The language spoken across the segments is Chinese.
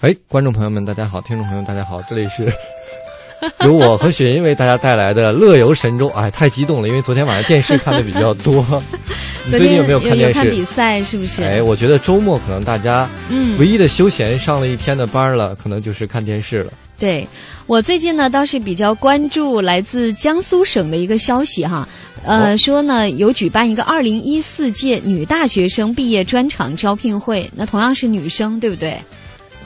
哎，观众朋友们，大家好；听众朋友大家好，这里是 由我和雪音为大家带来的《乐游神州》。哎，太激动了，因为昨天晚上电视看的比较多。你最近有没有看电视？看比赛是不是？哎，我觉得周末可能大家嗯，唯一的休闲，上了一天的班了，可能就是看电视了。对我最近呢，倒是比较关注来自江苏省的一个消息哈，呃，哦说呢有举办一个二零一四届女大学生毕业专场招聘会，那同样是女生，对不对？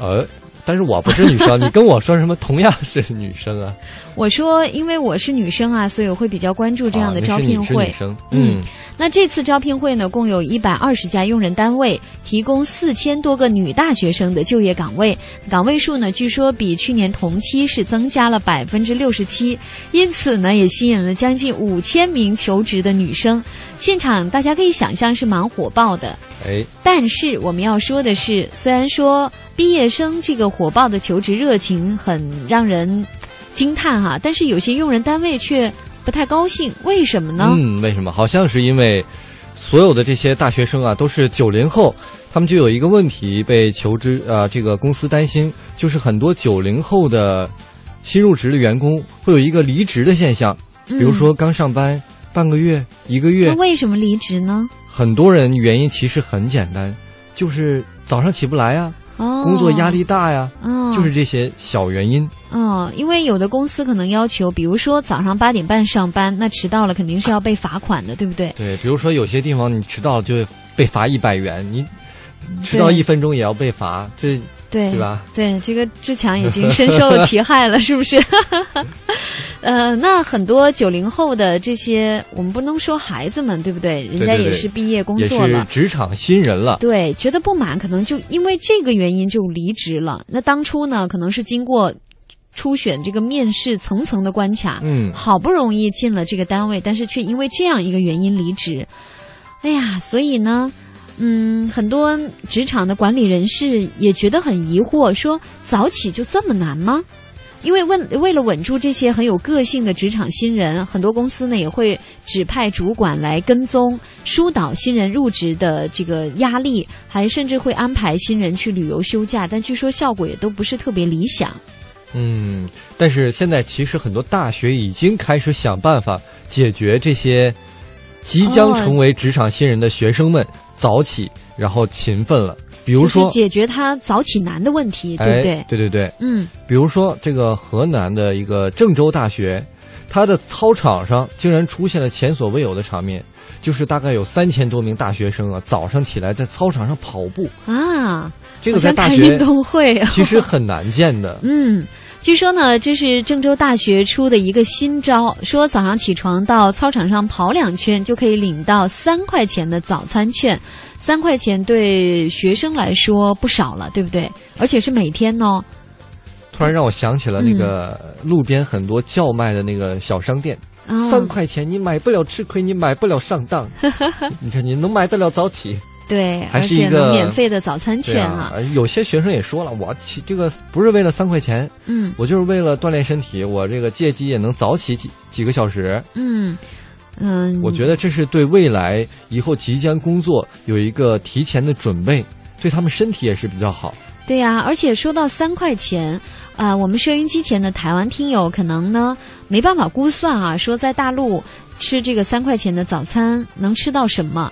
呃，但是我不是女生，你跟我说什么同样是女生啊？我说，因为我是女生啊，所以我会比较关注这样的啊招聘会。嗯，那这次招聘会呢，共有一百二十家用人单位提供四千多个女大学生的就业岗位，岗位数呢，据说比去年同期是增加了百分之六十七，因此呢，也吸引了将近五千名求职的女生。现场大家可以想象是蛮火爆的。哎，但是我们要说的是，虽然说毕业生这个火爆的求职热情很让人惊叹哈，但是有些用人单位却不太高兴，为什么呢？嗯，为什么？好像是因为所有的这些大学生啊都是九零后，他们就有一个问题被求职啊、这个公司担心，就是很多九零后的新入职的员工会有一个离职的现象，比如说刚上班半个月、一个月那，为什么离职呢？很多人原因其实很简单，就是早上起不来呀、哦，工作压力大呀，哦，就是这些小原因。哦，因为有的公司可能要求，比如说早上八点半上班，那迟到了肯定是要被罚款的，对不对？对，比如说有些地方你迟到了就会被罚一百元，你迟到一分钟也要被罚，这对，对吧？对，这个志强已经深受其害了，是不是？呃，那很多九零后的这些，我们不能说孩子们，对不对？人家也是毕业工作了。职场新人了。对，觉得不满，可能就因为这个原因就离职了。那当初呢，可能是经过初选这个面试层层的关卡，嗯，好不容易进了这个单位，但是却因为这样一个原因离职。哎呀，所以呢，嗯，很多职场的管理人士也觉得很疑惑，说早起就这么难吗？因为问为了稳住这些很有个性的职场新人，很多公司呢也会指派主管来跟踪、疏导新人入职的这个压力，还甚至会安排新人去旅游休假，但据说效果也都不是特别理想。嗯，但是现在其实很多大学已经开始想办法解决这些即将哦成为职场新人的学生们早起然后勤奋了。比如说，解决他早起难的问题，对不对？哎，对对对，嗯，比如说这个河南的一个郑州大学，它的操场上竟然出现了前所未有的场面，就是大概有三千多名大学生啊，早上起来在操场上跑步，啊，这个像在大学运动会啊。其实很难见的。嗯，据说呢，这是郑州大学出的一个新招，说早上起床到操场上跑两圈就可以领到三块钱的早餐券。三块钱对学生来说不少了，对不对？而且是每天哦。突然让我想起了那个路边很多叫卖的那个小商店，啊三块钱你买不了吃亏，你买不了上当。你看你能买得了早起，对，还而且是一个免费的早餐券啊。啊。有些学生也说了，我起这个不是为了三块钱，嗯我就是为了锻炼身体，我这个借机也能早起几几个小时。嗯嗯，我觉得这是对未来以后即将工作有一个提前的准备，对他们身体也是比较好。对呀、而且说到三块钱，啊、我们收音机前的台湾听友可能呢没办法估算啊，说在大陆吃这个三块钱的早餐能吃到什么。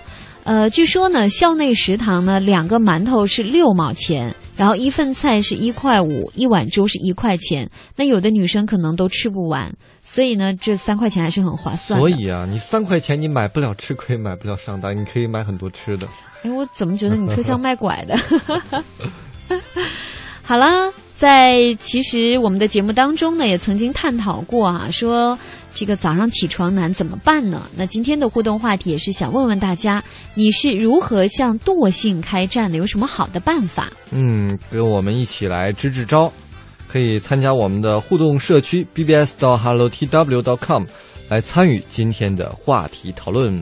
呃，据说呢，校内食堂呢两个馒头是六毛钱，然后一份菜是一块五，一碗粥是一块钱。那有的女生可能都吃不完，所以呢，这三块钱还是很划算。所以啊，你三块钱你买不了吃亏，买不了上当，你可以买很多吃的。哎，我怎么觉得你特像卖拐的？好啦，在其实我们的节目当中呢，也曾经探讨过啊，说这个早上起床难怎么办呢？那今天的互动话题也是想问问大家，你是如何向惰性开战的？有什么好的办法？嗯，跟我们一起来支支招，可以参加我们的互动社区 bbs 到 hello tw 到 com 来参与今天的话题讨论。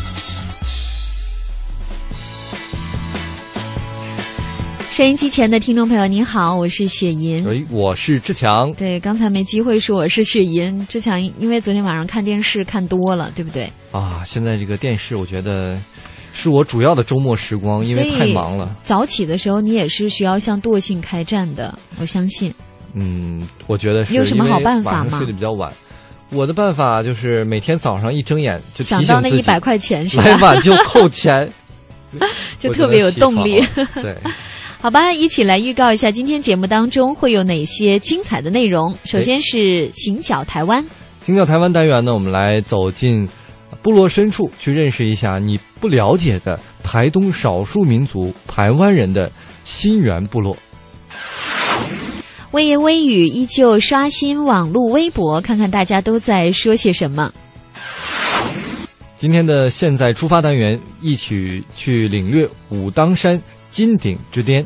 收音机前的听众朋友，您好，我是雪银。喂，我是志强。对，刚才没机会说我是雪银。志强，因为昨天晚上看电视看多了，对不对？啊，现在这个电视，我觉得是我主要的周末时光，因为太忙了。早起的时候，你也是需要向惰性开战的，我相信。嗯，我觉得是。你有什么好办法吗？睡得比较晚，我的办法就是每天早上一睁眼就想到那一百块钱是吧？来晚就扣钱，就特别有动力。对。好吧，一起来预告一下今天节目当中会有哪些精彩的内容。首先是行脚台湾，行脚台湾单元呢，我们来走进部落深处，去认识一下你不了解的台东少数民族台湾人的新源部落。微言微语依旧刷新网络微博，看看大家都在说些什么。今天的现在出发单元，一起去领略武当山。金顶之巅，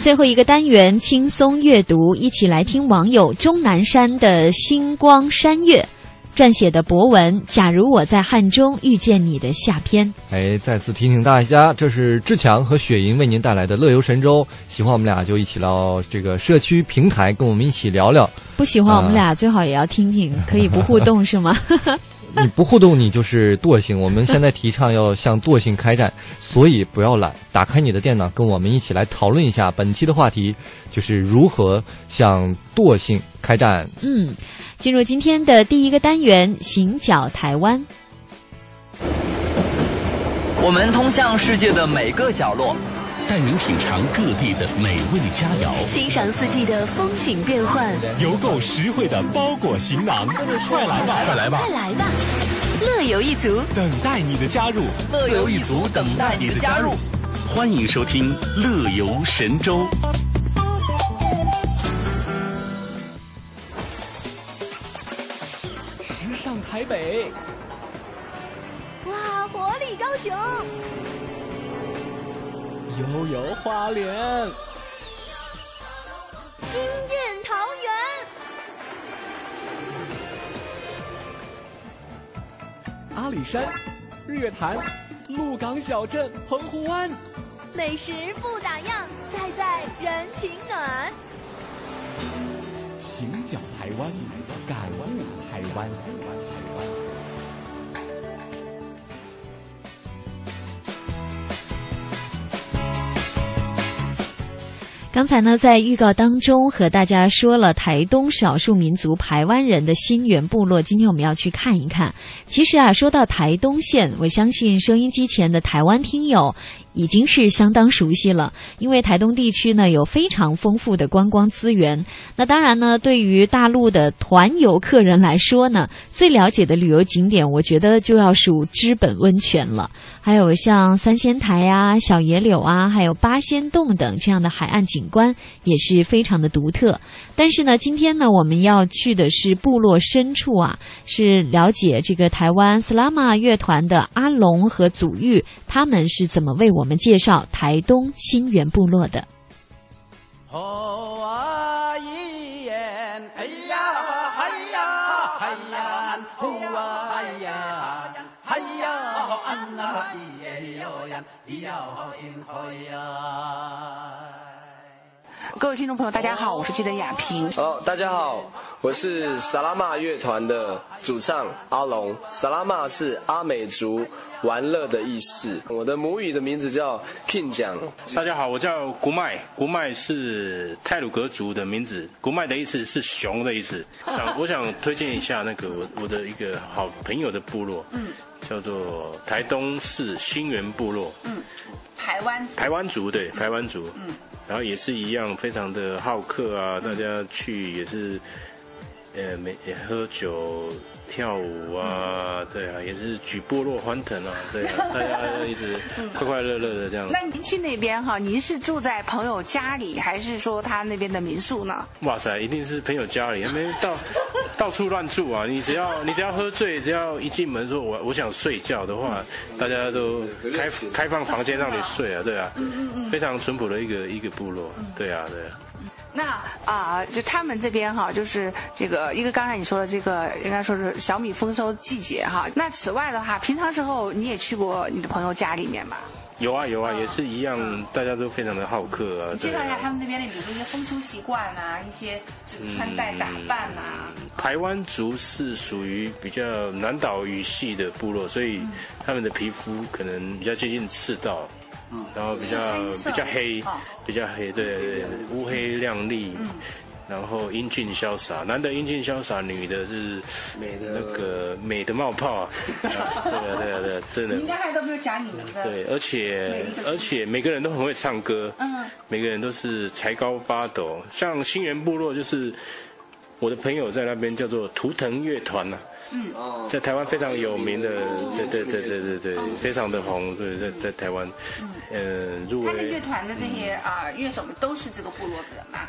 最后一个单元轻松阅读，一起来听网友钟南山的星光山月撰写的博文《假如我在汉中遇见你》的下篇。哎，再次提醒大家，这是志强和雪莹为您带来的乐游神州。喜欢我们俩就一起到这个社区平台，跟我们一起聊聊。不喜欢我们俩最好也要听听，可以不互动是吗？你不互动，你就是惰性。我们现在提倡要向惰性开战，所以不要懒，打开你的电脑，跟我们一起来讨论一下本期的话题，就是如何向惰性开战。嗯，进入今天的第一个单元——行脚台湾。我们通向世界的每个角落。带您品尝各地的美味佳肴，欣赏四季的风景变换，邮购实惠的包裹行囊，快来吧，快来吧，快来吧！乐游一族等待你的加入，乐游一族等待你的加入。欢迎收听《乐游神州》。时尚台北，哇，活力高雄。悠游花莲，惊艳桃园，阿里山，日月潭，鹿港小镇，澎湖湾，美食不打烊，在在人情暖。行脚台湾，感悟台湾。刚才呢，在预告当中和大家说了台东少数民族台湾人的新源部落，今天我们要去看一看。其实啊，说到台东县，我相信收音机前的台湾听友。已经是相当熟悉了，因为台东地区呢有非常丰富的观光资源。那当然呢，对于大陆的团游客人来说呢，最了解的旅游景点，我觉得就要数知本温泉了。还有像三仙台啊、小野柳啊，还有八仙洞等这样的海岸景观，也是非常的独特。但是呢，今天呢，我们要去的是部落深处啊，是了解这个台湾斯拉玛乐团的阿龙和祖玉，他们是怎么为我我们介绍台东新源部落的。哎呀，安那咿耶哟呀，咿呀咿咿呀。各位听众朋友，大家好，我是记者亚平。哦，大家好，我是萨拉玛乐团的主唱阿龙。萨拉玛是阿美族玩乐的意思。我的母语的名字叫 King 讲。大家好，我叫古麦，古麦是泰鲁格族的名字。古麦的意思是熊的意思。想，我想推荐一下那个我我的一个好朋友的部落，嗯，叫做台东市新源部落。嗯，台湾台湾族对，台湾族。嗯。然后也是一样，非常的好客啊！大家去也是，呃，没喝酒、跳舞啊，对啊，也是举波落欢腾啊，对啊，大家一直快快乐乐的这样。那您去那边哈，您是住在朋友家里，还是说他那边的民宿呢？哇塞，一定是朋友家里，没到 到处乱住啊！你只要你只要喝醉，只要一进门说我我想睡觉的话，大家都开开放房间让你睡啊，对啊，嗯嗯嗯非常淳朴的一个一个部落，对啊，对啊。那啊，就他们这边哈，就是这个一个刚才你说的这个，应该说是小米丰收季节哈。那此外的话，平常时候你也去过你的朋友家里面吧？有啊有啊，也是一样，大家都非常的好客啊。介绍一下他们那边的，比如说一些风俗习惯啊，一些穿戴打扮啊。台湾族是属于比较南岛语系的部落，所以他们的皮肤可能比较接近赤道。然后比较比较黑，比较黑，对对，乌黑亮丽，然后英俊潇洒，男的英俊潇洒，女的是美的。那个美的冒泡啊，对啊对啊对啊，真的。应该还都没有讲你们的。对，而且而且每个人都很会唱歌，嗯，每个人都是才高八斗，像新源部落就是我的朋友在那边叫做图腾乐团呐。嗯，在台湾非常有名的，对对对对对对，非常的红，对，在在台湾，嗯，入围。他的乐团的这些啊乐手们都是这个部落的人嘛？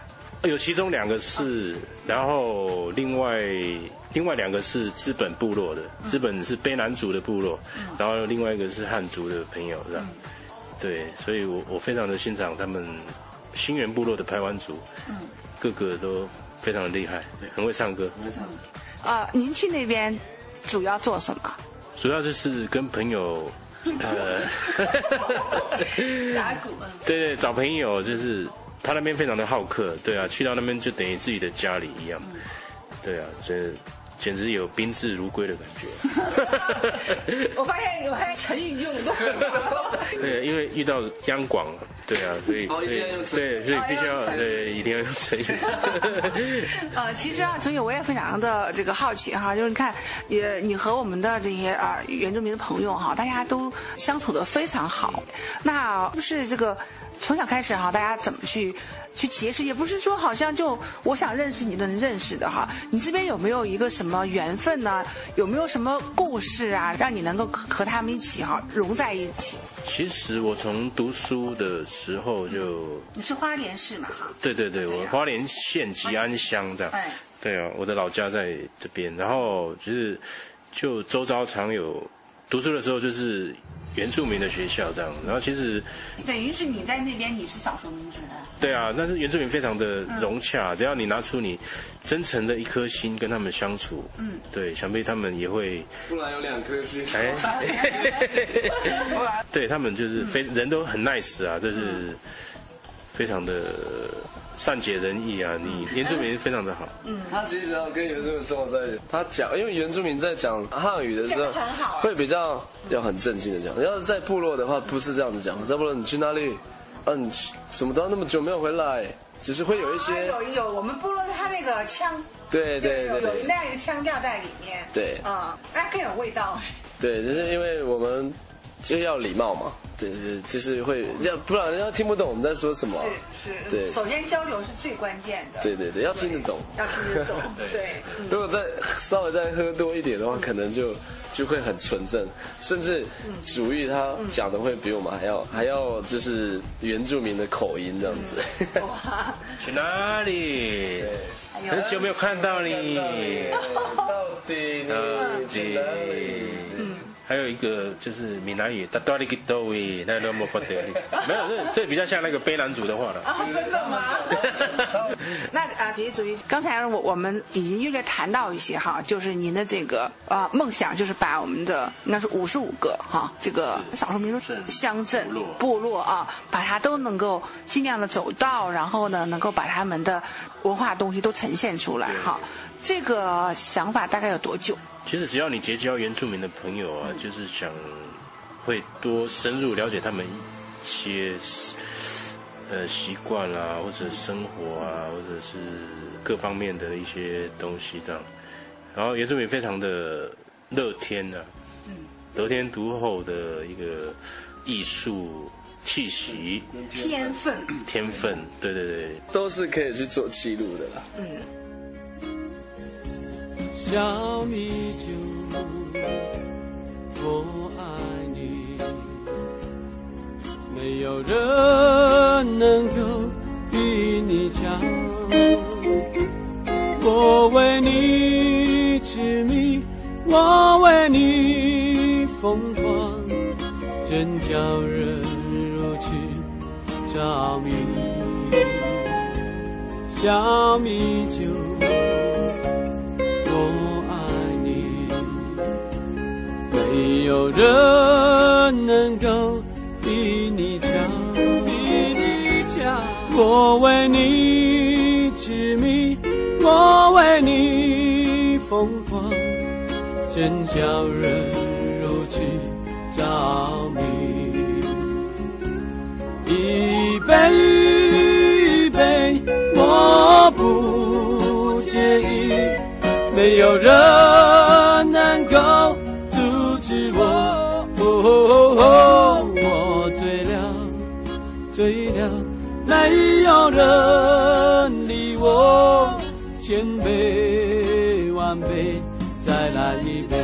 有其中两个是，然后另外另外两个是资本部落的，资本是卑南族的部落，然后另外一个是汉族的朋友，是吧？对，所以我我非常的欣赏他们新源部落的排湾族，嗯，个个都非常的厉害，对，很会唱歌。呃，您去那边主要做什么？主要就是跟朋友，呃，打鼓。对对，找朋友就是他那边非常的好客，对啊，去到那边就等于自己的家里一样，对啊，这。简直有宾至如归的感觉。我发现我发现成语用的对，因为遇到央广，对啊，所以所以对，所以必须要对，一定要用成语。呃，其实啊，所以我也非常的这个好奇哈，就是你看，也你和我们的这些啊原住民的朋友哈，大家都相处的非常好。那不是这个从小开始哈，大家怎么去？去结识也不是说好像就我想认识你都能认识的哈，你这边有没有一个什么缘分呢？有没有什么故事啊，让你能够和他们一起哈融在一起？其实我从读书的时候就你是花莲市嘛哈？对对对，我花莲县吉安乡这样。哎，对啊，我的老家在这边，然后就是就周遭常有读书的时候就是。原住民的学校这样，然后其实等于是你在那边你是少数民族对啊，但是原住民非常的融洽，只要你拿出你真诚的一颗心跟他们相处，嗯，对，想必他们也会。不然有两颗心。哎，对他们就是非人都很 nice 啊，就是非常的。善解人意啊，你原住民非常的好。嗯，他其实要跟原住民生活在一起，他讲，因为原住民在讲汉语的时候，会比较要很正经的讲。要是在部落的话，不是这样子讲。在部落，你去哪里？嗯，什么都那么久没有回来，只是会有一些。有有，我们部落他那个腔，对对对，有那样一个腔调在里面。对，嗯，那更有味道。对，就是因为我们就要礼貌嘛。对对，就是会要，不然人家听不懂我们在说什么。是是，对，首先交流是最关键的。对对对，要听得懂，要听得懂。对，如果再稍微再喝多一点的话，可能就就会很纯正，甚至主意他讲的会比我们还要还要就是原住民的口音这样子。哇，去哪里？很久没有看到你，到底你去哪里？还有一个就是闽南语，哒哒哩个多喂，那那么不得力，没有，这这比较像那个卑南族的话了。啊，真的吗？那啊，主席主席，刚才我我们已经略略谈到一些哈，就是您的这个啊梦想，就是把我们的应该是五十五个哈这个少数民族乡镇部落啊，把它都能够尽量的走到，然后呢，能够把他们的文化东西都呈现出来哈。这个想法大概有多久？其实只要你结交原住民的朋友啊，就是想会多深入了解他们一些呃习惯啦，或者生活啊，或者是各方面的一些东西这样。然后原住民非常的乐天啊，嗯得天独厚的一个艺术气息、天分、天分，对对对，都是可以去做记录的啦。嗯。小米酒，我爱你，没有人能够比你强。我为你痴迷，我为你疯狂，真叫人如此着迷。小米酒。我爱你，没有人能够比你强，比你强。我为你痴迷，我为你疯狂，真叫人如此着迷。一杯一杯，我不。没有人能够阻止我，我醉了，醉了，没有人理我，千杯万杯，再来一杯。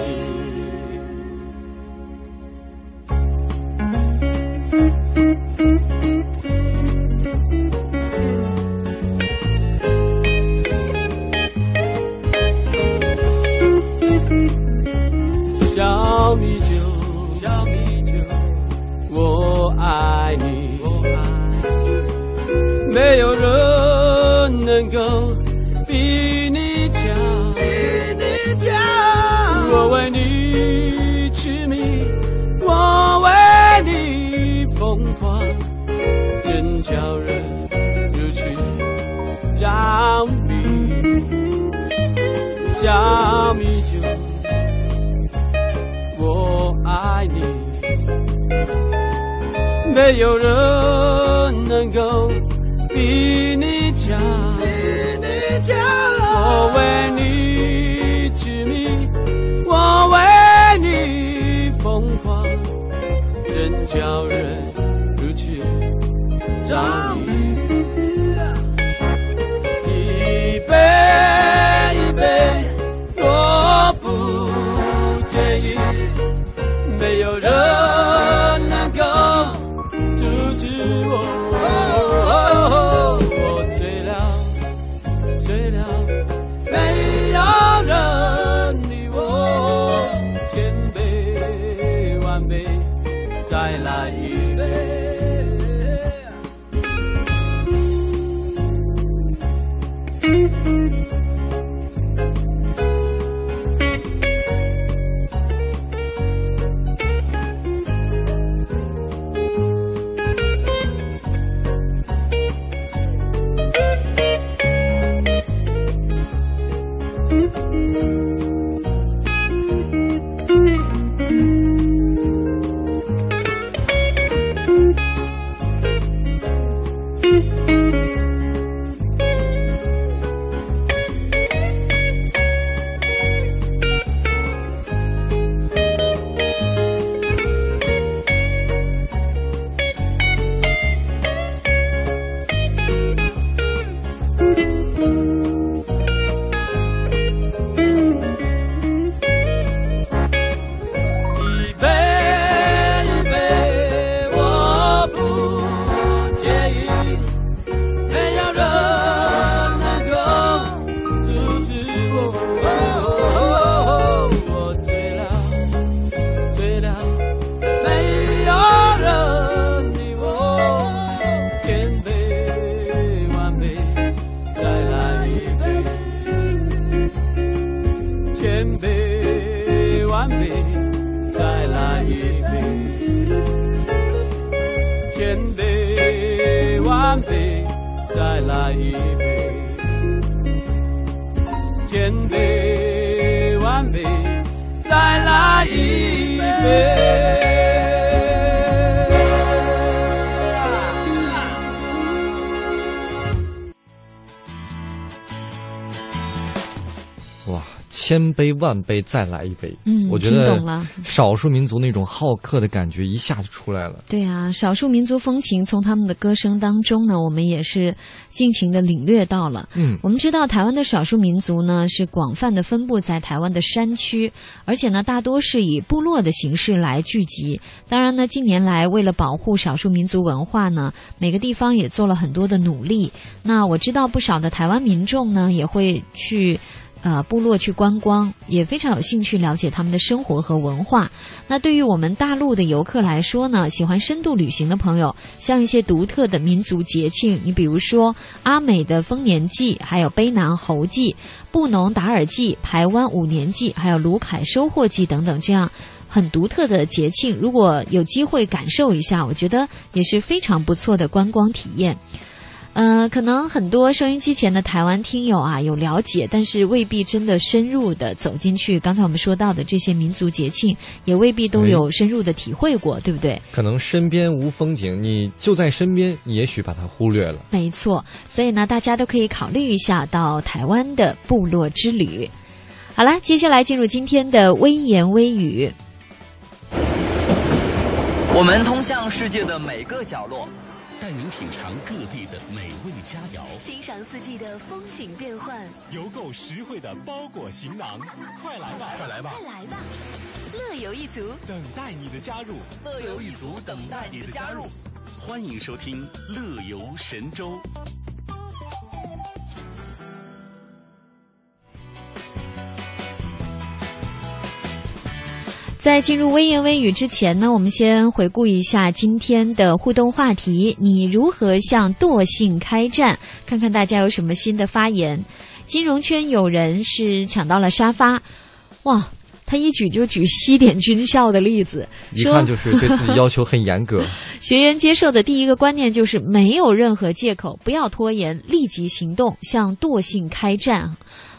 小米酒。我爱你，没有人能够比你强。我为你痴迷，我为你疯杯万杯，再来一杯，千杯万杯，再来一杯。哇，千杯万杯再来一杯。我觉得听懂了少数民族那种好客的感觉一下就出来了。对啊，少数民族风情从他们的歌声当中呢，我们也是尽情的领略到了。嗯我们知道台湾的少数民族呢是广泛的分布在台湾的山区，而且呢大多是以部落的形式来聚集。当然呢，近年来为了保护少数民族文化呢，每个地方也做了很多的努力。那我知道不少的台湾民众呢也会去。呃，部落去观光，也非常有兴趣了解他们的生活和文化。那对于我们大陆的游客来说呢，喜欢深度旅行的朋友，像一些独特的民族节庆，你比如说阿美的丰年祭，还有卑南猴祭、布农达尔祭、排湾五年祭，还有卢凯收获祭等等，这样。很独特的节庆，如果有机会感受一下，我觉得也是非常不错的观光体验。呃，可能很多收音机前的台湾听友啊有了解，但是未必真的深入的走进去。刚才我们说到的这些民族节庆，也未必都有深入的体会过，对不对？可能身边无风景，你就在身边，你也许把它忽略了。没错，所以呢，大家都可以考虑一下到台湾的部落之旅。好了，接下来进入今天的微言微语。我们通向世界的每个角落，带您品尝各地的美味佳肴，欣赏四季的风景变换，邮购实惠的包裹行囊，快来吧，快来吧，快来吧！乐游一族，等待你的加入，乐游一族等待你的加入。欢迎收听《乐游神州》。在进入微言微语之前呢，我们先回顾一下今天的互动话题：你如何向惰性开战？看看大家有什么新的发言。金融圈有人是抢到了沙发，哇！他一举就举西点军校的例子，一看就是对自己要求很严格。学员接受的第一个观念就是没有任何借口，不要拖延，立即行动，向惰性开战。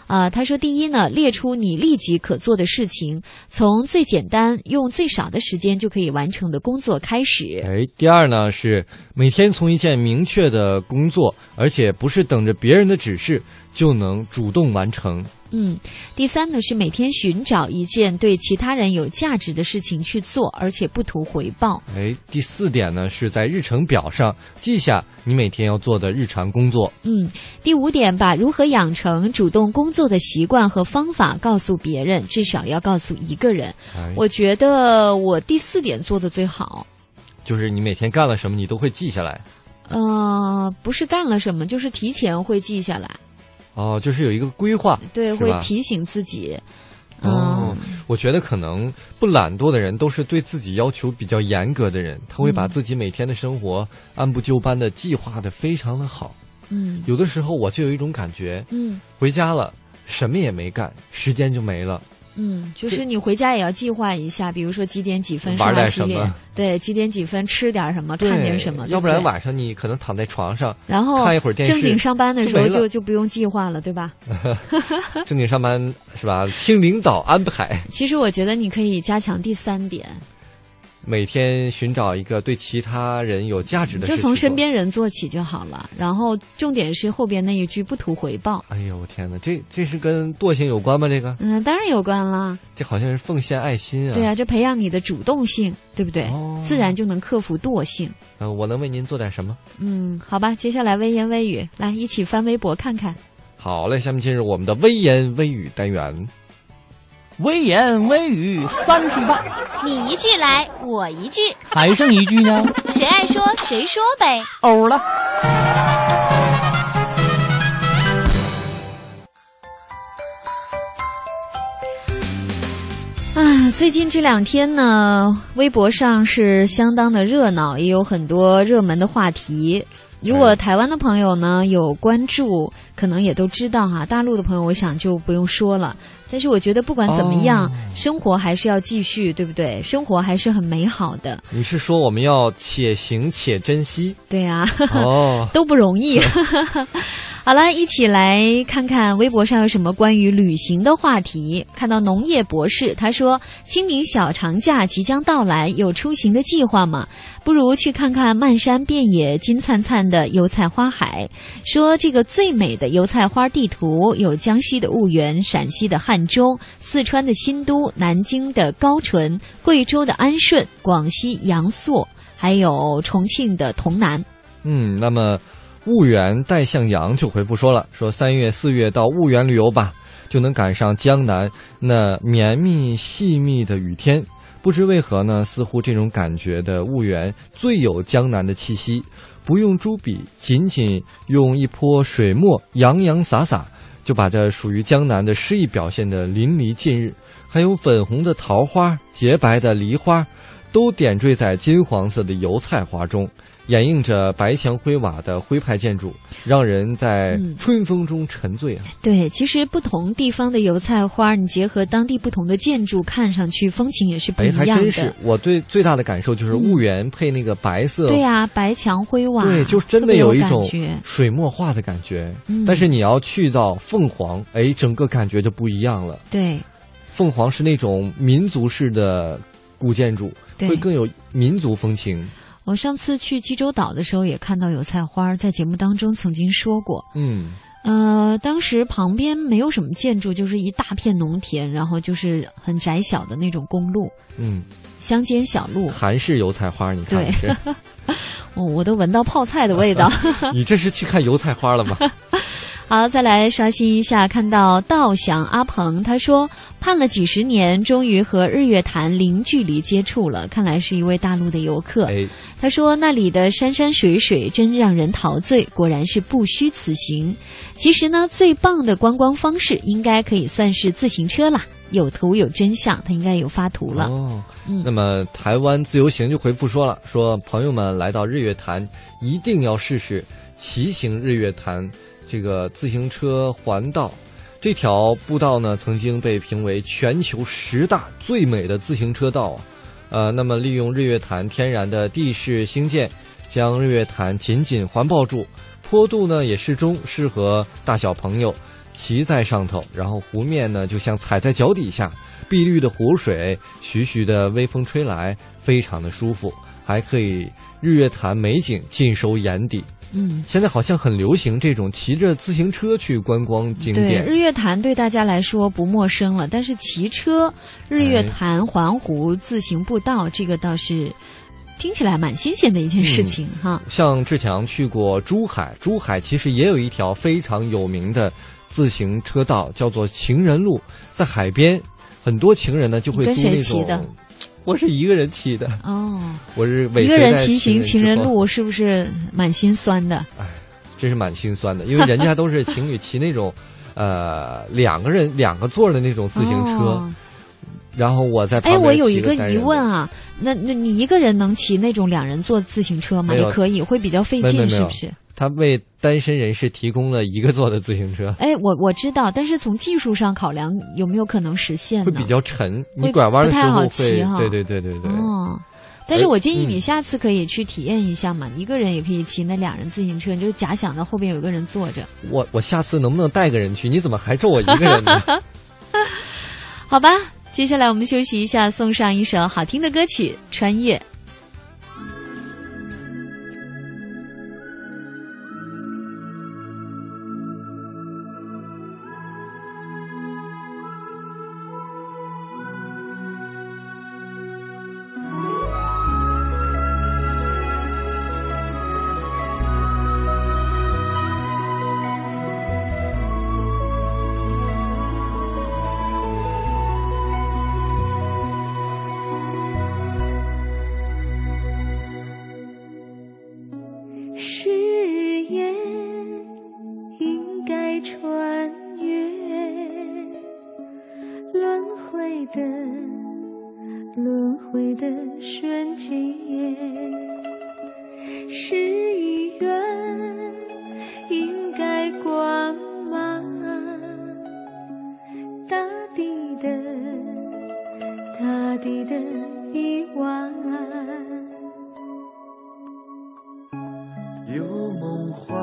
啊、他说：第一呢，列出你立即可做的事情，从最简单、用最少的时间就可以完成的工作开始。哎，第二呢是每天从一件明确的工作，而且不是等着别人的指示就能主动完成。嗯，第三呢是每天寻找一件对其他人有价值的事情去做，而且不图回报。哎，第四点呢是在日程表上记下你每天要做的日常工作。嗯，第五点，把如何养成主动工作的习惯和方法告诉别人，至少要告诉一个人。哎，我觉得我第四点做的最好。就是你每天干了什么，你都会记下来。呃，不是干了什么，就是提前会记下来。哦，就是有一个规划，对，会提醒自己。哦嗯，我觉得可能不懒惰的人都是对自己要求比较严格的人，他会把嗯自己每天的生活按部就班的计划的非常的好。嗯有的时候我就有一种感觉，嗯回家了什么也没干，时间就没了。嗯，就是你回家也要计划一下，比如说几点几分玩刷牙洗脸对，几点几分吃点什么，看点什么，要不然晚上你可能躺在床上，然后看一会儿电视，正经上班的时候就就不用计划了，对吧？正经上班是吧？听领导安排，其实我觉得你可以加强第三点，每天寻找一个对其他人有价值的事就。从身边人做起就好了。然后重点是后边那一句不图回报。哎呦我天哪，这这是跟惰性有关吗？这个嗯，当然有关啦。这好像是奉献爱心啊。对啊，这培养你的主动性，对不对？哦自然就能克服惰性。呃，我能为您做点什么？嗯，好吧，接下来微言微语，来一起翻微博看看。好嘞，下面进入我们的微言微语单元。微言微语三句半，你一句来，我一句，还剩一句呢，谁爱说谁说呗。欧了。啊，最近这两天呢，微博上是相当的热闹，也有很多热门的话题。如果台湾的朋友呢有关注，可能也都知道哈。大陆的朋友，我想就不用说了。但是我觉得不管怎么样，哦生活还是要继续，对不对？生活还是很美好的。你是说我们要且行且珍惜？对啊，哦 都不容易。好了，一起来看看微博上有什么关于旅行的话题。看到农业博士他说，清明小长假即将到来，有出行的计划吗？不如去看看漫山遍野金灿灿的油菜花海。说这个最美的油菜花地图有江西的婺源、陕西的汉中、四川的新都、南京的高淳、贵州的安顺、广西阳朔，还有重庆的潼南。嗯，那么婺源戴向阳就回复说了，说三月四月到婺源旅游吧，就能赶上江南那绵密细密的雨天。不知为何呢，似乎这种感觉的婺源最有江南的气息，不用朱笔，仅仅用一泼水墨洋洋洒洒，就把这属于江南的诗意表现得淋漓尽致。还有粉红的桃花、洁白的梨花，都点缀在金黄色的油菜花中。掩映着白墙灰瓦的徽派建筑，让人在嗯春风中沉醉啊！对，其实不同地方的油菜花，你结合当地不同的建筑，看上去风情也是不哎，一样的。还真是，我对最大的感受就是婺源配那个白色，对呀、白墙灰瓦，对，就真的有一种水墨画的感觉。嗯但是你要去到凤凰，哎，整个感觉就不一样了。对凤凰是那种民族式的古建筑，对会更有民族风情。我上次去济州岛的时候也看到油菜花，在节目当中曾经说过。嗯，呃，当时旁边没有什么建筑，就是一大片农田，然后就是很窄小的那种公路，嗯，乡间小路。韩式油菜花，你看对，我、我都闻到泡菜的味道。你这是去看油菜花了吗？好，再来刷新一下，看到道祥阿鹏，他说盼了几十年，终于和日月潭零距离接触了，看来是一位大陆的游客。哎，他说那里的山山水水真让人陶醉，果然是不虚此行。其实呢，最棒的观光方式应该可以算是自行车啦，有图有真相，他应该有发图了。哦，嗯那么台湾自由行就回复说了，说朋友们来到日月潭，一定要试试骑行日月潭这个自行车环道。这条步道呢，曾经被评为全球十大最美的自行车道。呃，那么利用日月潭天然的地势兴建，将日月潭紧紧环抱住，坡度呢也适中，适合大小朋友骑在上头，然后湖面呢就像踩在脚底下，碧绿的湖水，徐徐的微风吹来，非常的舒服，还可以日月潭美景尽收眼底。嗯，现在好像很流行这种骑着自行车去观光景对，点。日月潭对大家来说不陌生了，但是骑车日月潭环湖自行步道，这个倒是听起来蛮新鲜的一件事情、哈。像志强去过珠海，珠海其实也有一条非常有名的自行车道，叫做情人路，在海边，很多情人呢就会跟谁租那种。我是一个人骑的，哦，我是尾一个人骑行情人路是不是蛮心酸的？哎真是蛮心酸的，因为人家都是情侣骑那种，呃，两个人两个座的那种自行车，哦然后我在旁哎，我有一个疑问啊，那那你一个人能骑那种两人坐自行车吗？也可以，会比较费劲，是不是？他为单身人士提供了一个座的自行车，哎，我我知道，但是从技术上考量，有没有可能实现呢？会比较沉，你会拐弯的时不太好候会，骑哈对对对对对。哦，但是我建议嗯你下次可以去体验一下嘛，一个人也可以骑那两人自行车，你就假想着后边有个人坐着。我我下次能不能带个人去？你怎么还咒我一个人呢？好吧，接下来我们休息一下，送上一首好听的歌曲《穿越》。瞬间是一愿应该光芒大地的大地的一晚有梦幻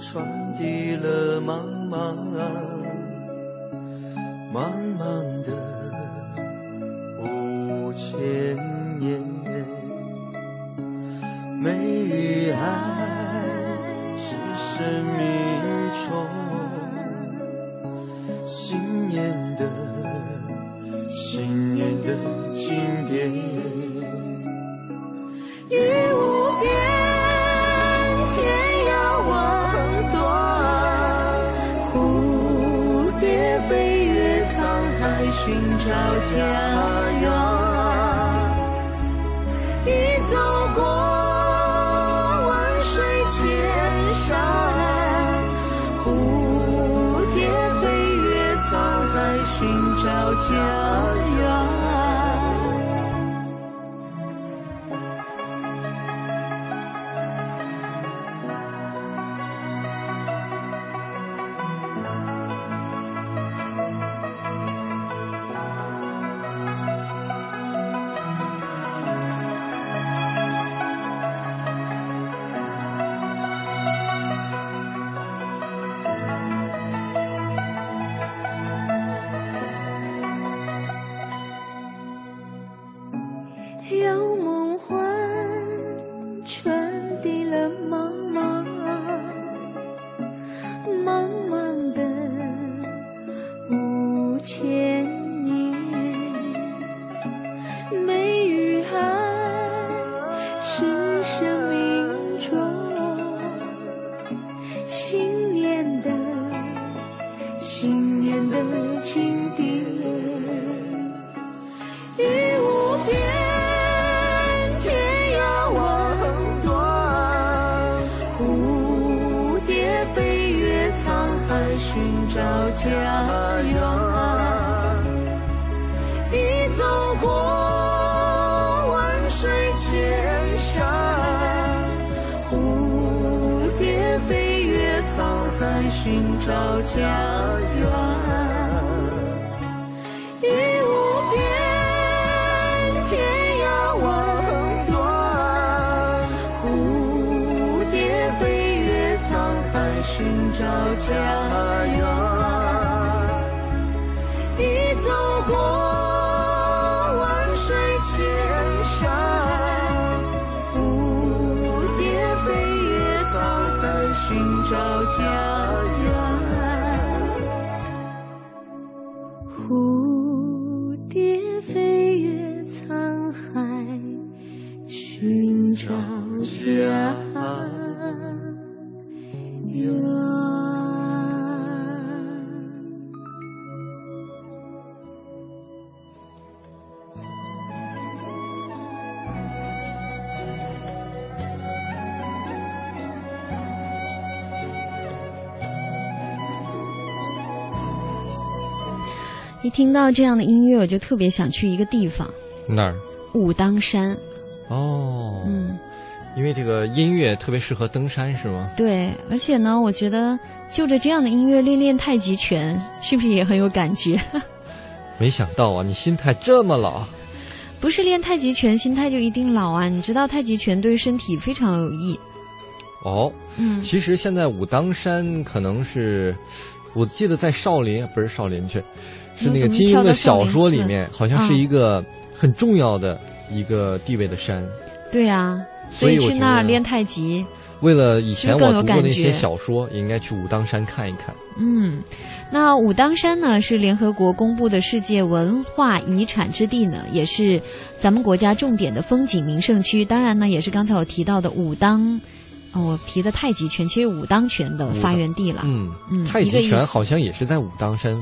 传递了茫茫啊茫茫的千年，美与爱是生命中信念的信念的经典，雨无边，天涯望断，蝴蝶飞越沧海寻找家园。家。有也飞越沧海，寻找家听到这样的音乐，我就特别想去一个地方那儿——武当山。哦，嗯，因为这个音乐特别适合登山，是吗？对，而且呢，我觉得就着这样的音乐练练太极拳，是不是也很有感觉？没想到啊，你心态这么老。不是练太极拳，心态就一定老啊！你知道太极拳对身体非常有益。哦，嗯，其实现在武当山可能是，我记得在少林不是少林去，是那个金庸的小说里面，好像是一个很重要的一个地位的山。对啊，所以去那儿练太极。为了以前我读过那些小说，也应该去武当山看一看。嗯，那武当山呢是联合国公布的世界文化遗产之地呢，也是咱们国家重点的风景名胜区。当然呢，也是刚才我提到的武当，哦，我提的太极拳，其实武当拳的发源地了。嗯嗯，太极拳好像也是在武当山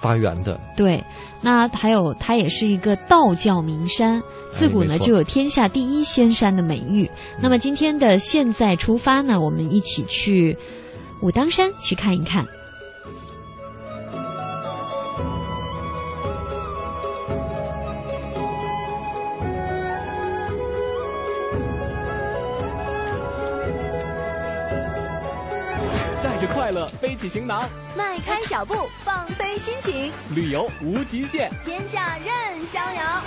发源的。对，那还有它也是一个道教名山，自古呢就有天下第一仙山的美誉。那么今天的现在出发呢，我们一起去武当山去看一看。起行囊，迈开脚步放飞心情，旅游无极限，天下任逍遥。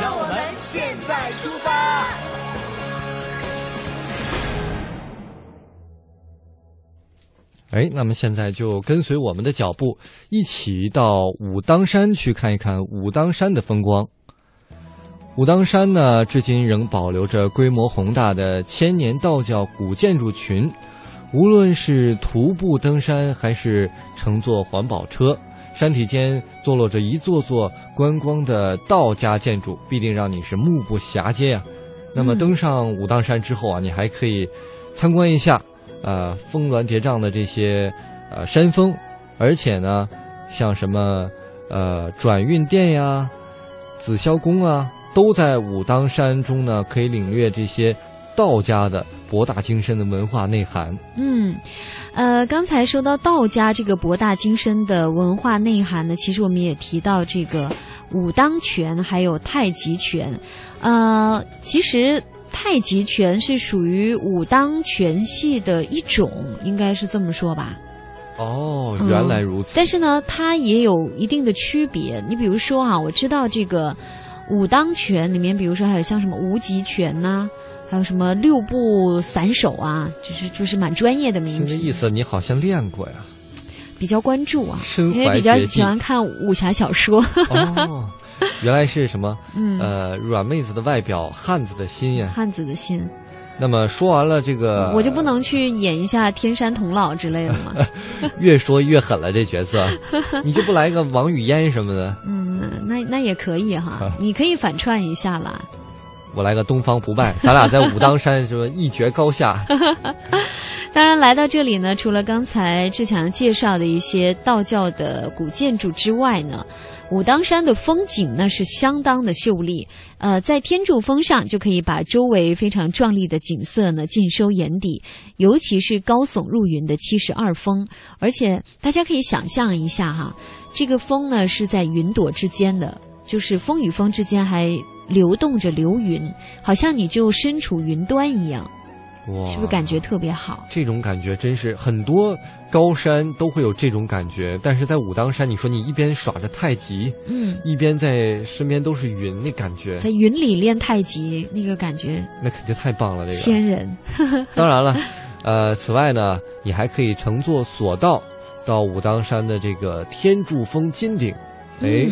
让我们现在出发。哎，那么现在就跟随我们的脚步，一起到武当山去看一看武当山的风光。武当山呢，至今仍保留着规模宏大的千年道教古建筑群。无论是徒步登山，还是乘坐环保车，山体间坐落着一座座观光的道家建筑，必定让你是目不暇接啊。那么登上武当山之后啊，你还可以参观一下。呃，峰峦叠嶂的这些呃山峰，而且呢，像什么呃转运殿呀、紫霄宫啊，都在武当山中呢，可以领略这些道家的博大精深的文化内涵。嗯，呃，刚才说到道家这个博大精深的文化内涵呢，其实我们也提到这个武当拳还有太极拳，呃，其实。太极拳是属于武当拳系的一种，应该是这么说吧？哦，原来如此。但是呢，它也有一定的区别。你比如说啊，我知道这个武当拳里面，比如说还有像什么无极拳呐，还有什么六步散手啊，就是就是蛮专业的名字。听这意思，你好像练过呀？比较关注啊，因为比较喜欢看武侠小说。哦。原来是什么？嗯，呃，软妹子的外表，汉子的心呀。汉子的心。那么说完了这个，我就不能去演一下天山童姥之类的吗？越说越狠了，这角色，你就不来个王语嫣什么的？嗯，那那也可以哈，你可以反串一下啦。我来个东方不败，咱俩在武当山什么一决高下。当然，来到这里呢，除了刚才志强介绍的一些道教的古建筑之外呢。武当山的风景呢是相当的秀丽，呃，在天柱峰上就可以把周围非常壮丽的景色呢尽收眼底，尤其是高耸入云的七十二峰，而且大家可以想象一下哈，这个峰呢是在云朵之间的，就是峰与峰之间还流动着流云，好像你就身处云端一样。哇，是不是感觉特别好？这种感觉真是很多高山都会有这种感觉，但是在武当山，你说你一边耍着太极，嗯，一边在身边都是云，那感觉在云里练太极，那个感觉那肯定太棒了。这个仙人。当然了，呃，此外呢，你还可以乘坐索道到武当山的这个天柱峰金顶，哎，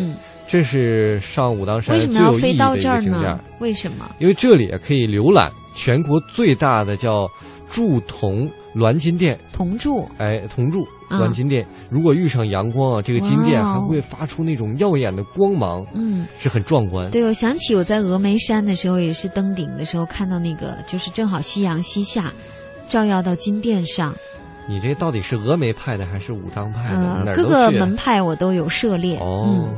这是上武当山最有意义的一个景点。为什么？因为这里可以浏览。全国最大的叫铸铜銮金殿，铜铸，哎，铜铸銮金殿，如果遇上阳光啊，这个金殿还会发出那种耀眼的光芒，嗯，是很壮观。对，我想起我在峨眉山的时候，也是登顶的时候看到那个，就是正好夕阳西下，照耀到金殿上。你这到底是峨眉派的还是武当派的？呃，各个门派我都有涉猎。哦。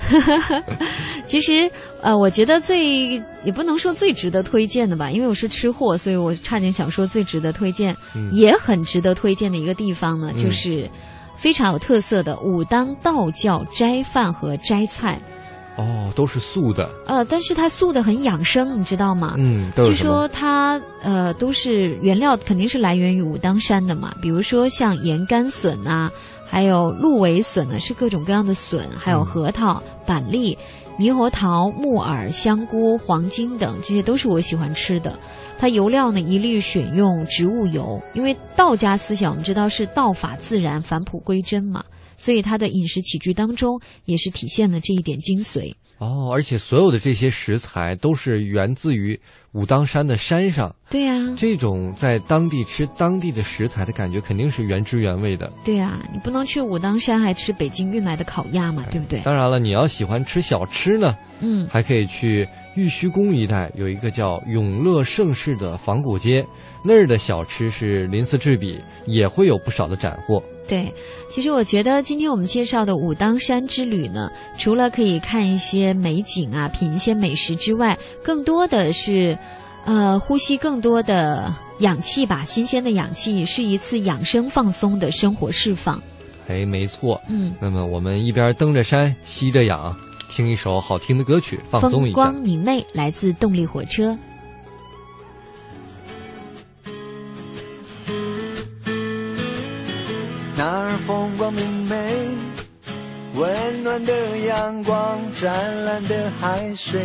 其实，呃，我觉得最也不能说最值得推荐的吧，因为我是吃货，所以我差点想说最值得推荐，也很值得推荐的一个地方呢，就是非常有特色的武当道教斋饭和斋菜。哦，都是素的。呃，但是它素的很养生，你知道吗？嗯，据说它呃都是原料肯定是来源于武当山的嘛，比如说像盐干笋啊。还有鹿尾笋呢，是各种各样的笋，还有核桃、板栗、猕猴桃、木耳、香菇、黄金等，这些都是我喜欢吃的。它油料呢，一律选用植物油，因为道家思想我们知道是道法自然、返璞归真嘛，所以他的饮食起居当中也是体现了这一点精髓。哦，而且所有的这些食材都是源自于武当山的山上。对呀，这种在当地吃当地的食材的感觉，肯定是原汁原味的。对呀，你不能去武当山还吃北京运来的烤鸭嘛，对不对？当然了，你要喜欢吃小吃呢，嗯，还可以去玉虚宫一带有一个叫永乐盛世的仿古街，那儿的小吃是鳞次栉比，也会有不少的斩获。对，其实我觉得今天我们介绍的武当山之旅呢，除了可以看一些美景啊、品一些美食之外，更多的是，呃，呼吸更多的氧气吧，新鲜的氧气，是一次养生放松的生活释放。哎，没错。嗯，那么我们一边登着山，吸着氧，听一首好听的歌曲，放松一下。风光明媚，来自动力火车。儿风光明媚，温暖的阳光，湛蓝的海水，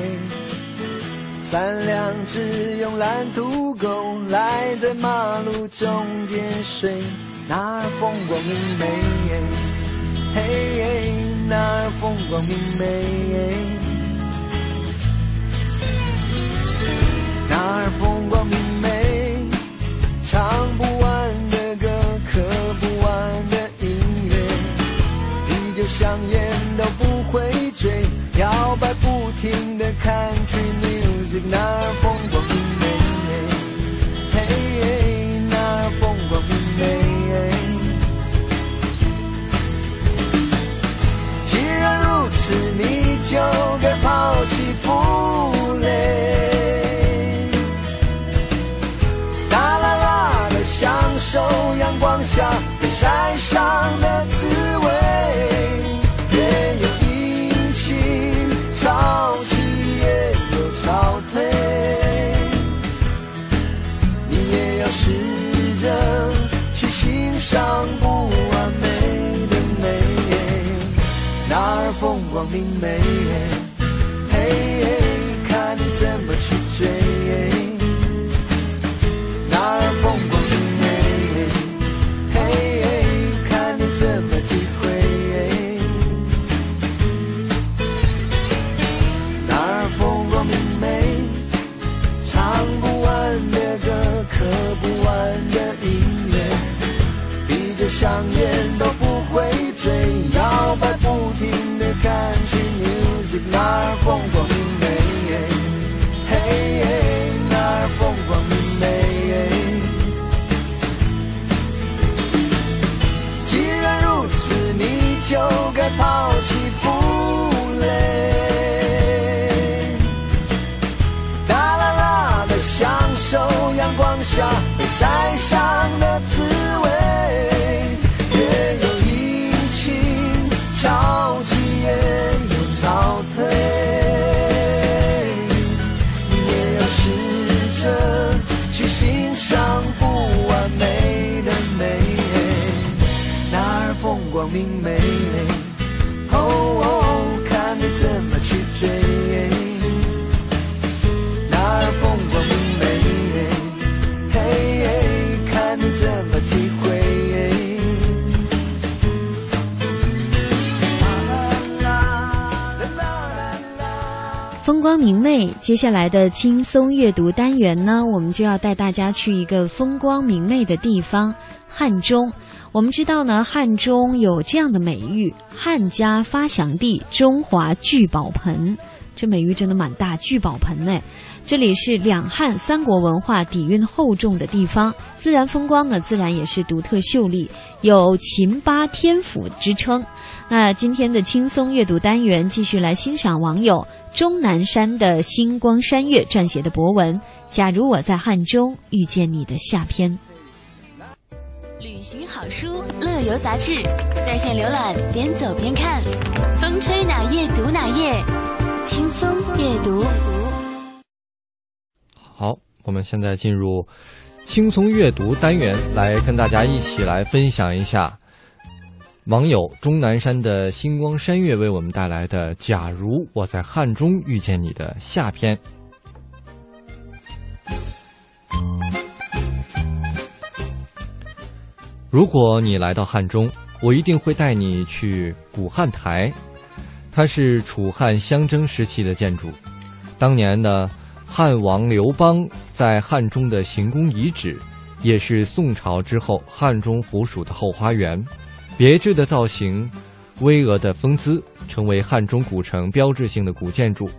三两只慵懒土狗赖在马路中间睡，那儿风光明媚，嘿，那儿风光明媚，那儿风光明媚，唱不完。就像烟都不会醉，摇摆不停的 country music，那儿风光明媚，嘿，那儿风光明媚。既然如此，你就该抛弃负累，大啦啦的享受阳光下被晒伤的滋味，山上。明媚，接下来的轻松阅读单元呢，我们就要带大家去一个风光明媚的地方——汉中。我们知道呢，汉中有这样的美誉：“汉家发祥地，中华聚宝盆。”这美誉真的蛮大，聚宝盆呢。这里是两汉三国文化底蕴厚重的地方，自然风光呢，自然也是独特秀丽，有秦巴天府之称。那今天的轻松阅读单元，继续来欣赏网友钟南山的星光山月撰写的博文《假如我在汉中遇见你》的下篇。旅行好书，乐游杂志，在线浏览，边走边看，风吹哪页读哪页，轻松阅读。好，我们现在进入轻松阅读单元，来跟大家一起来分享一下网友钟南山的星光山月为我们带来的《假如我在汉中遇见你》的下篇。如果你来到汉中，我一定会带你去古汉台，它是楚汉相争时期的建筑。当年呢，汉王刘邦在汉中的行宫遗址，也是宋朝之后汉中府署的后花园。别致的造型，巍峨的风姿，成为汉中古城标志性的古建筑。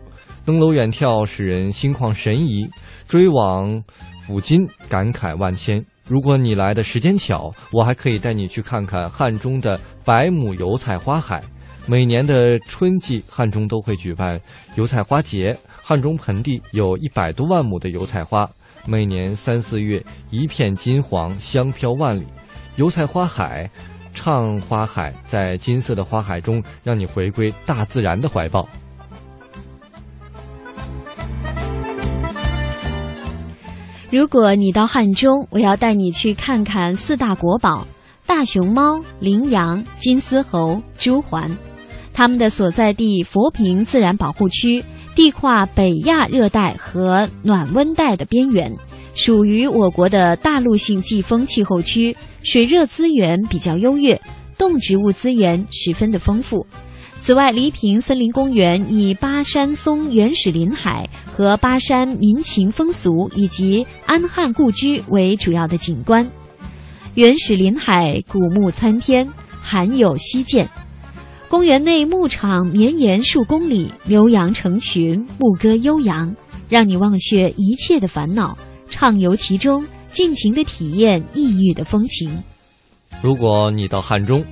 登楼远眺，使人心旷神怡；追往抚今，感慨万千。如果你来的时间巧，我还可以带你去看看汉中的百亩油菜花海。每年的春季，汉中都会举办油菜花节。汉中盆地有一百多万亩的油菜花，每年三四月一片金黄，香飘万里。油菜花海，唱花海，在金色的花海中，让你回归大自然的怀抱。如果你到汉中，我要带你去看看四大国宝。大熊猫、羚羊、金丝猴、朱鹮。它们的所在地佛坪自然保护区地跨北亚热带和暖温带的边缘，属于我国的大陆性季风气候区，水热资源比较优越，动植物资源十分的丰富。此外，黎平森林公园以巴山松原始林海和巴山民情风俗以及安汉故居为主要的景观。原始林海古木参天，罕有稀见。公园内牧场绵延数公里，牛羊成群，牧歌悠扬，让你忘却一切的烦恼，畅游其中，尽情的体验异域的风情。如果你到汉中，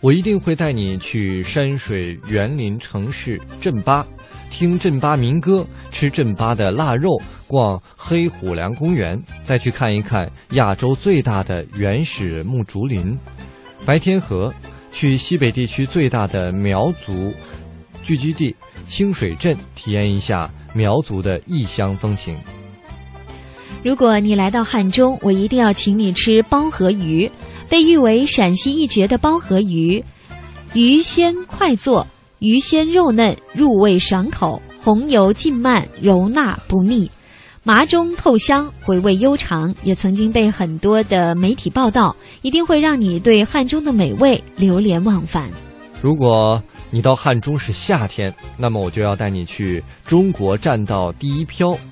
我一定会带你去山水园林城市镇巴，听镇巴民歌，吃镇巴的腊肉，逛黑虎梁公园，再去看一看亚洲最大的原始木竹林——白天河。去西北地区最大的苗族聚居地清水镇，体验一下苗族的异乡风情。如果你来到汉中，我一定要请你吃包河鱼，被誉为陕西一绝的包河鱼，鱼鲜快做，鱼鲜肉嫩，入味爽口，红油浸漫，柔纳不腻。麻中透香，回味悠长，也曾经被很多的媒体报道，一定会让你对汉中的美味流连忘返。如果你到汉中是夏天，那么我就要带你去中国栈道第一漂——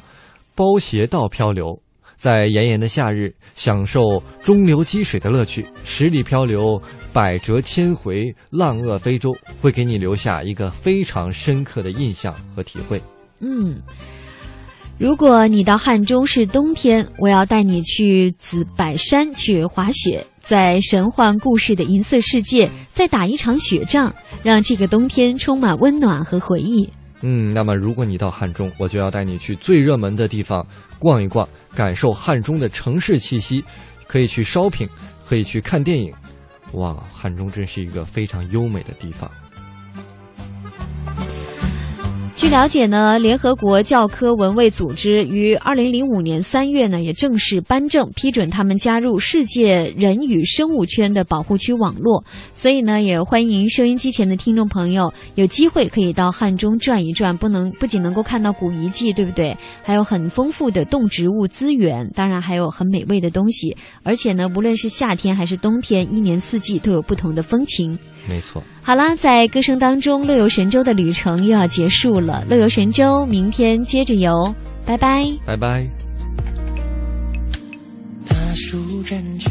包斜道漂流，在炎炎的夏日，享受中流击水的乐趣，十里漂流，百折千回，浪遏飞舟，会给你留下一个非常深刻的印象和体会。嗯。如果你到汉中是冬天，我要带你去紫柏山去滑雪，在神幻故事的银色世界再打一场雪仗，让这个冬天充满温暖和回忆。嗯，那么如果你到汉中，我就要带你去最热门的地方逛一逛，感受汉中的城市气息，可以去 shopping，可以去看电影。哇，汉中真是一个非常优美的地方。据了解呢，联合国教科文卫组织于二零零五年三月呢，也正式颁证批准他们加入世界人与生物圈的保护区网络。所以呢，也欢迎收音机前的听众朋友有机会可以到汉中转一转，不能不仅能够看到古遗迹，对不对？还有很丰富的动植物资源，当然还有很美味的东西。而且呢，无论是夏天还是冬天，一年四季都有不同的风情。没错。好啦，在歌声当中，乐游神州的旅程又要结束了。乐游神州，明天接着游，拜拜，拜拜。大树站着。